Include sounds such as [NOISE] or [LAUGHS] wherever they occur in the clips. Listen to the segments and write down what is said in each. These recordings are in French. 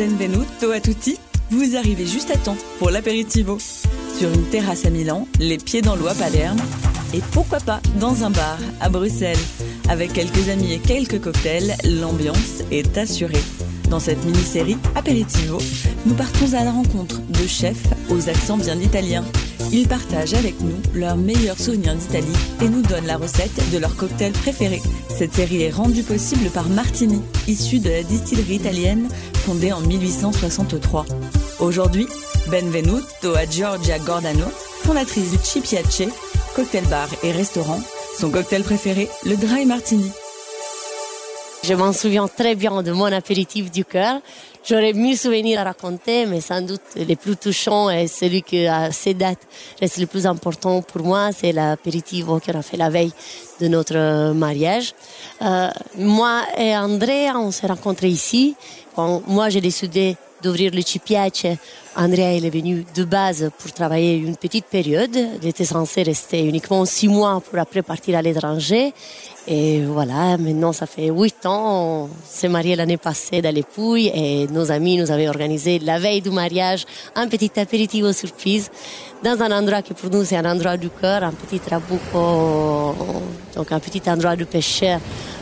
Benvenuto a tutti. Vous arrivez juste à temps pour l'apéritivo. Sur une terrasse à Milan, les pieds dans l'eau à Palerme, et pourquoi pas dans un bar à Bruxelles. Avec quelques amis et quelques cocktails, l'ambiance est assurée. Dans cette mini-série Aperitivo, nous partons à la rencontre de chefs aux accents bien italiens. Ils partagent avec nous leurs meilleurs souvenirs d'Italie et nous donnent la recette de leur cocktail préféré. Cette série est rendue possible par Martini, issue de la distillerie italienne fondée en 1863. Aujourd'hui, benvenuto à Giorgia Gordano, fondatrice du Cipiace, cocktail bar et restaurant. Son cocktail préféré, le Dry Martini. Je m'en souviens très bien de mon apéritif du cœur. J'aurais mille souvenirs à raconter, mais sans doute le plus touchant et celui qui, à ces dates, reste le plus important pour moi, c'est l'apéritif qu'on a fait la veille de notre mariage. Euh, moi et Andrea, on s'est rencontrés ici. Moi, j'ai décidé d'ouvrir le Cipiace. Andrea, est venu de base pour travailler une petite période. Il était censé rester uniquement six mois pour après partir à l'étranger. Et voilà, maintenant ça fait huit ans. On s'est marié l'année passée dans les Pouilles et nos amis nous avaient organisé la veille du mariage un petit apéritif surprise dans un endroit qui pour nous c'est un endroit du cœur, un petit trabuco, donc un petit endroit de pêcheur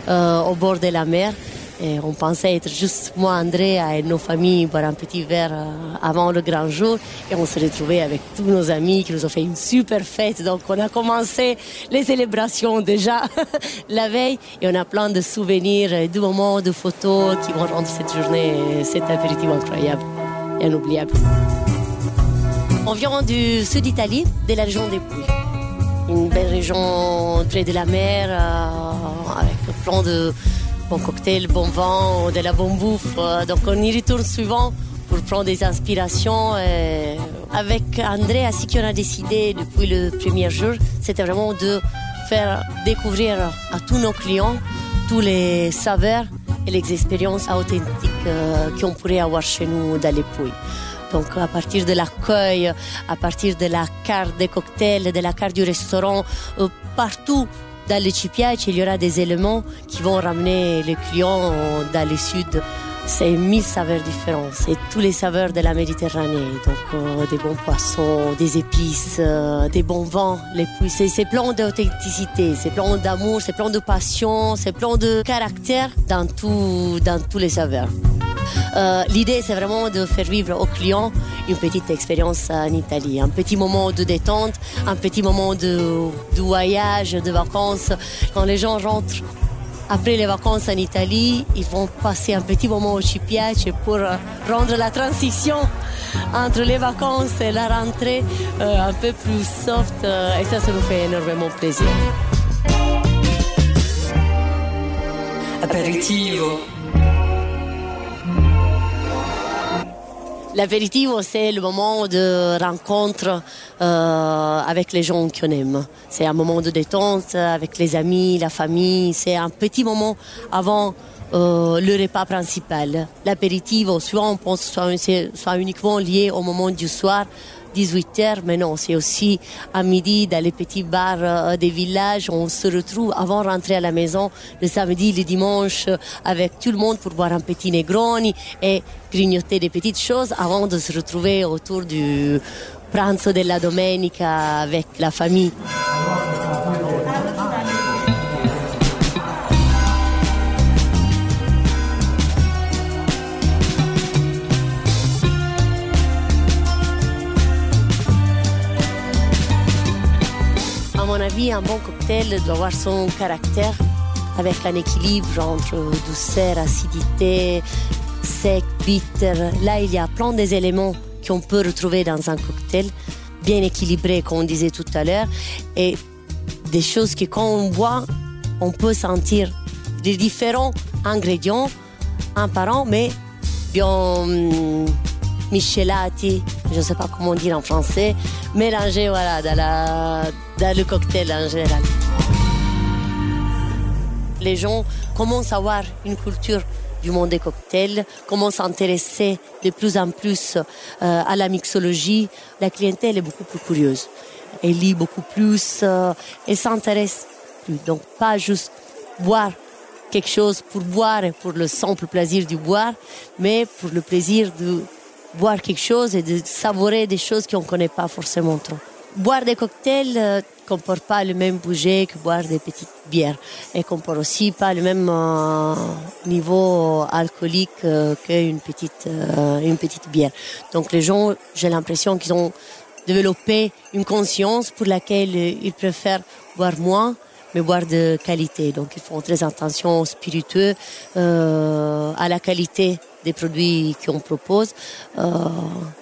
euh, au bord de la mer. On pensait être juste moi, André et nos familles boire un petit verre euh, avant le grand jour. Et on s'est retrouvés avec tous nos amis qui nous ont fait une super fête. Donc on a commencé les célébrations déjà [LAUGHS] la veille et on a plein de souvenirs, de moments, de photos qui vont rendre cette journée, cet apéritif incroyable et inoubliable. On vient du sud d'Italie, de la région des Pouilles. Une belle région près de la mer, euh, avec plein de bon cocktail, bon vin, de la bonne bouffe. Donc on y retourne souvent pour prendre des inspirations. avec André, ainsi qu'on a décidé depuis le premier jour, c'était vraiment de faire découvrir à tous nos clients tous les saveurs et les expériences authentiques qu'on pourrait avoir chez nous dans les Pouilles. Donc à partir de l'accueil, à partir de la carte des cocktails, de la carte du restaurant, partout dans le Cipiac, il y aura des éléments qui vont ramener les clients dans le sud. C'est mille saveurs différentes, c'est tous les saveurs de la Méditerranée. Donc euh, des bons poissons, des épices, euh, des bons vins. Les c'est plein d'authenticité, c'est plein d'amour, c'est plein de passion, c'est plein de caractère dans, tout, dans tous les saveurs. Euh, L'idée, c'est vraiment de faire vivre aux clients une petite expérience en Italie, un petit moment de détente, un petit moment de, voyage, de vacances. Quand les gens rentrent après les vacances en Italie, ils vont passer un petit moment au Cipiace pour rendre la transition entre les vacances et la rentrée euh, un peu plus soft. Euh, et ça, ça nous fait énormément plaisir. Aperitivo. L'apéritivo, c'est le moment de rencontre euh, avec les gens qu'on aime. C'est un moment de détente avec les amis, la famille. C'est un petit moment avant euh, le repas principal. L'apéritivo, souvent on pense soit, soit uniquement lié au moment du soir, 18h, mais non, c'est aussi à midi dans les petits bars euh, des villages. On se retrouve avant de rentrer à la maison le samedi, le dimanche, avec tout le monde pour boire un petit Negroni et grignoter des petites choses avant de se retrouver autour du pranzo della domenica avec la famille. Un bon cocktail doit avoir son caractère avec un équilibre entre douceur, acidité, sec, bitter. Là, il y a plein des éléments qu'on peut retrouver dans un cocktail, bien équilibré, comme on disait tout à l'heure, et des choses que quand on boit, on peut sentir des différents ingrédients, un par un, mais bien michelati, je ne sais pas comment dire en français, mélangés voilà, dans, la, dans le cocktail en général. Les gens commencent à avoir une culture du monde des cocktails, commencent à s'intéresser de plus en plus euh, à la mixologie. La clientèle est beaucoup plus curieuse. Elle lit beaucoup plus, euh, elle s'intéresse plus. Donc pas juste boire quelque chose pour boire et pour le simple plaisir du boire, mais pour le plaisir de boire quelque chose et de savourer des choses qu'on ne connaît pas forcément trop. Boire des cocktails ne euh, comporte pas le même budget que boire des petites bières et comporte aussi pas le même euh, niveau alcoolique euh, qu'une petite, une petite bière. Donc les gens, j'ai l'impression qu'ils ont développé une conscience pour laquelle ils préfèrent boire moins mais boire de qualité. Donc ils font très attention aux spiritueux, à la qualité des produits qu'on propose. Euh,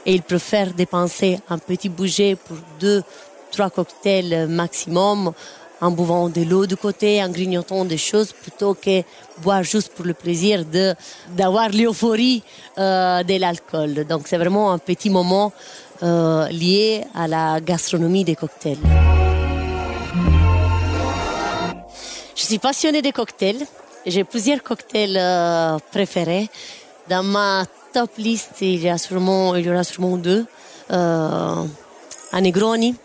et ils préfèrent dépenser un petit budget pour deux, trois cocktails maximum en buvant de l'eau de côté, en grignotant des choses, plutôt que boire juste pour le plaisir d'avoir l'euphorie euh, de l'alcool. Donc c'est vraiment un petit moment euh, lié à la gastronomie des cocktails. Je suis passionnée des cocktails. J'ai plusieurs cocktails préférés. Dans ma top liste, il y, a sûrement, il y aura sûrement deux. Euh, un Negroni,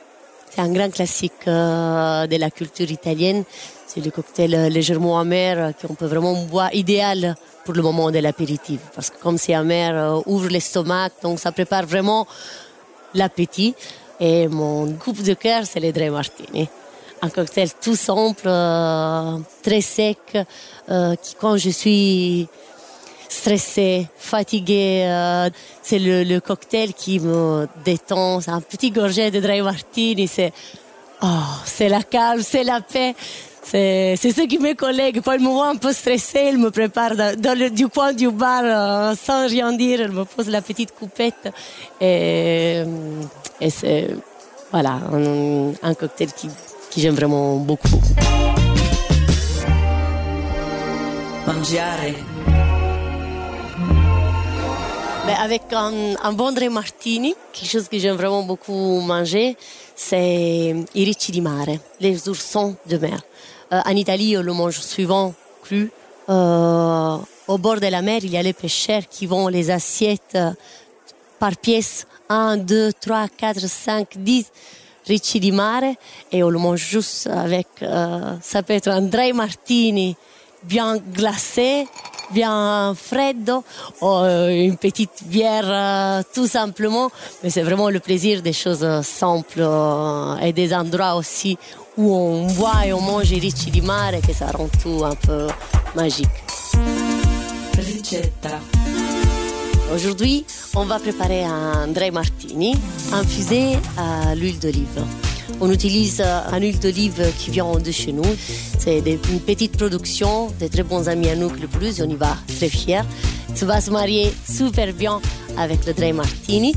c'est un grand classique euh, de la culture italienne. C'est le cocktail euh, légèrement amer qu'on peut vraiment boire, idéal pour le moment de l'apéritif. Parce que comme c'est amer, euh, ouvre l'estomac, donc ça prépare vraiment l'appétit. Et mon coupe de cœur, c'est les Dre Martini un cocktail tout simple, euh, très sec, euh, qui quand je suis stressée, fatiguée, euh, c'est le, cocktail qui me détend. C'est un petit gorget de dry martini, c'est oh, c'est la calme, c'est la paix. C'est, ce qui mes collègues, quand ils me voient un peu stressée, ils me préparent du coin du bar sans rien dire, ils me posent la petite coupette et, et c'est voilà un, cocktail qui j'aime vraiment beaucoup. Mangiare. Mais avec un, un bon Dre Martini, quelque chose que j'aime vraiment beaucoup manger, c'est i ricci di mare, les oursons de mer. Euh, en Italie, on le mange souvent cru. Euh, au bord de la mer, il y a les pêcheurs qui vont les assiettes euh, par pièce 1, 2, 3, 4, 5, 10 ricci di mare et on le mange juste avec, euh, ça peut être un dry martini bien glacé, bien freddo, euh, une petite bière euh, tout simplement. Mais c'est vraiment le plaisir des choses simples et des endroits aussi où on boit et on mange ricci di mare que ça rend tout un peu magique. Ricetta. Aujourd'hui, on va préparer un dry martini infusé à l'huile d'olive. On utilise un huile d'olive qui vient de chez nous. C'est une petite production de très bons amis à nous le plus on y va très fiers. Ça va se marier super bien avec le dry martini.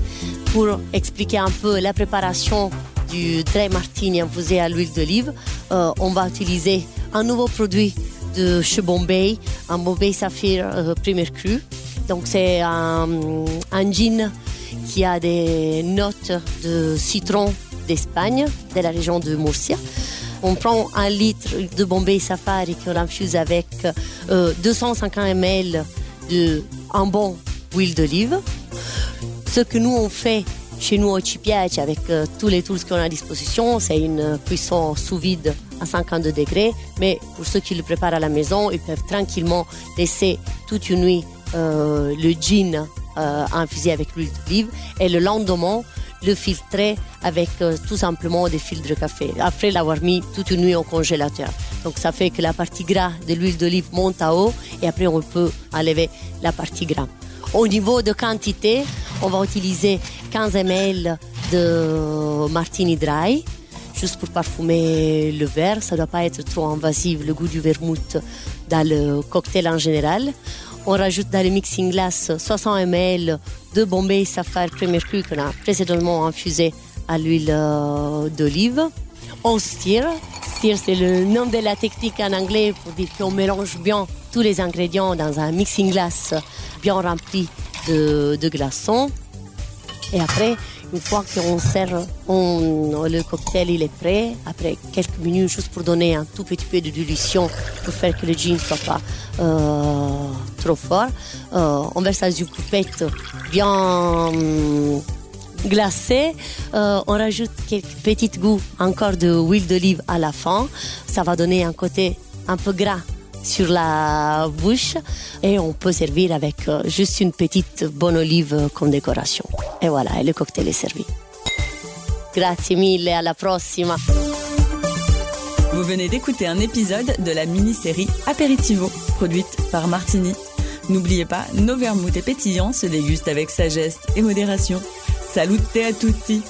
Pour expliquer un peu la préparation du dry martini infusé à l'huile d'olive, euh, on va utiliser un nouveau produit de chez Bombay, un Bombay Saphir euh, Premier Cru. Donc c'est un, un gin qui a des notes de citron d'Espagne, de la région de Murcia. On prend un litre de Bombay Safari qu'on infuse avec 250 euh, ml de un bon huile d'olive. Ce que nous on fait chez nous au Cipiac avec euh, tous les tools qu'on a à disposition, c'est une cuisson sous vide à 52 degrés. Mais pour ceux qui le préparent à la maison, ils peuvent tranquillement laisser toute une nuit euh, le gin infusé avec l'huile d'olive et le lendemain le filtrer avec euh, tout simplement des filtres de café après l'avoir mis toute une nuit au congélateur. Donc ça fait que la partie gras de l'huile d'olive monte à haut et après on peut enlever la partie gras. Au niveau de quantité, on va utiliser 15 ml de martini dry juste pour parfumer le verre. Ça ne doit pas être trop invasif, le goût du vermouth dans le cocktail en général. On rajoute dans le mixing glass 60 ml de Bombay Sapphire Cru qu'on a précédemment infusé à l'huile euh, d'olive. On stir. Stir, c'est le nom de la technique en anglais pour dire qu'on mélange bien tous les ingrédients dans un mixing glass bien rempli de, de glaçons. Et après, une fois qu'on sert, le cocktail il est prêt. Après quelques minutes, juste pour donner un tout petit peu de dilution pour faire que le gin ne soit pas euh, trop fort. Euh, on verse une coupette bien hum, glacée. Euh, on rajoute quelques petits goûts encore de huile d'olive à la fin. Ça va donner un côté un peu gras sur la bouche et on peut servir avec euh, juste une petite bonne olive comme décoration. Et voilà, et le cocktail est servi. Grazie mille, à la prossima. Vous venez d'écouter un épisode de la mini-série Aperitivo, produite par Martini. N'oubliez pas, nos vermouths et pétillants se dégustent avec sagesse et modération. Salute à tutti